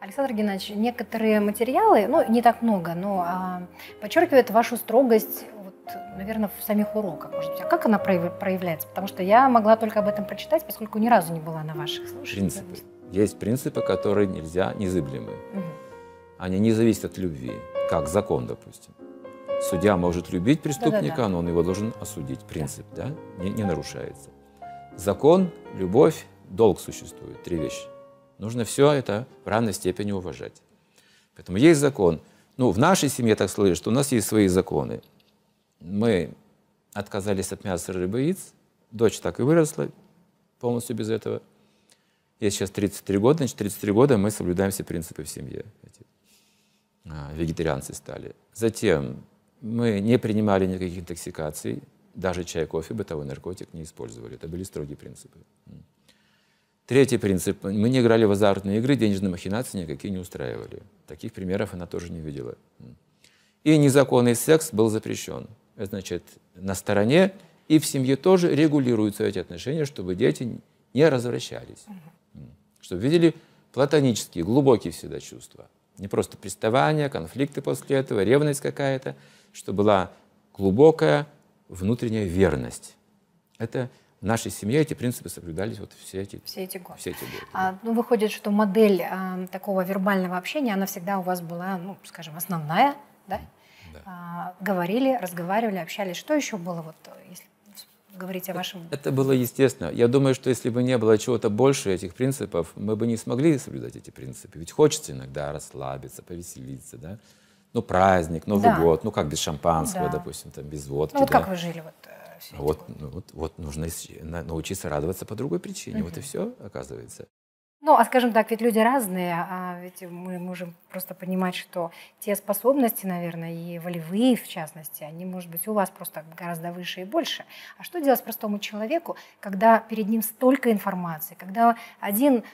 Александр Геннадьевич, некоторые материалы, ну, не так много, но а, подчеркивают вашу строгость, вот, наверное, в самих уроках, может быть. А как она проявляется? Потому что я могла только об этом прочитать, поскольку ни разу не была на ваших слушаниях. Принципы. Есть принципы, которые нельзя, незыблемы. Угу. Они не зависят от любви, как закон, допустим. Судья может любить преступника, да -да -да. но он его должен осудить. Принцип, да, да? Не, не нарушается. Закон, любовь, долг существует. Три вещи. Нужно все это в равной степени уважать. Поэтому есть закон. Ну, в нашей семье так сложилось, что у нас есть свои законы. Мы отказались от мяса, рыбы, яиц. Дочь так и выросла полностью без этого. Ей сейчас 33 года, значит, 33 года мы соблюдаем все принципы в семье. А, вегетарианцы стали. Затем мы не принимали никаких интоксикаций, даже чай, кофе, бытовой наркотик не использовали. Это были строгие принципы. Третий принцип. Мы не играли в азартные игры, денежные махинации никакие не устраивали. Таких примеров она тоже не видела. И незаконный секс был запрещен. Это значит, на стороне и в семье тоже регулируются эти отношения, чтобы дети не развращались. Чтобы видели платонические, глубокие всегда чувства. Не просто приставания, конфликты после этого, ревность какая-то, чтобы была глубокая внутренняя верность. Это в нашей семье эти принципы соблюдались вот все эти, все эти годы. Все эти годы а, ну, выходит, что модель а, такого вербального общения, она всегда у вас была, ну, скажем, основная, да? да. А, говорили, разговаривали, общались. Что еще было, вот, если говорить о вашем... Это было естественно. Я думаю, что если бы не было чего-то больше этих принципов, мы бы не смогли соблюдать эти принципы. Ведь хочется иногда расслабиться, повеселиться, да? Ну, праздник, Новый да. год, ну, как без шампанского, да. допустим, там, без водки. Ну, вот да? как вы жили вот э, все вот, ну, вот, вот нужно научиться радоваться по другой причине. Угу. Вот и все, оказывается. Ну, а скажем так, ведь люди разные, а ведь мы можем просто понимать, что те способности, наверное, и волевые, в частности, они, может быть, у вас просто гораздо выше и больше. А что делать простому человеку, когда перед ним столько информации, когда один,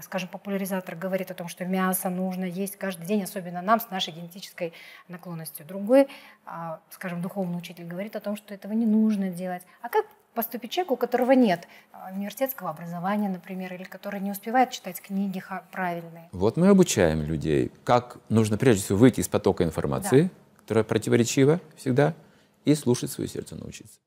скажем, популяризатор говорит о том, что мясо нужно есть каждый день, особенно нам с нашей генетической наклонностью, другой, а, скажем, духовный учитель говорит о том, что этого не нужно делать. А как поступит человек, у которого нет а, университетского образования, например, или который не успевает читать книги правильные. Вот мы обучаем людей, как нужно прежде всего выйти из потока информации, да. которая противоречива всегда, и слушать свое сердце научиться.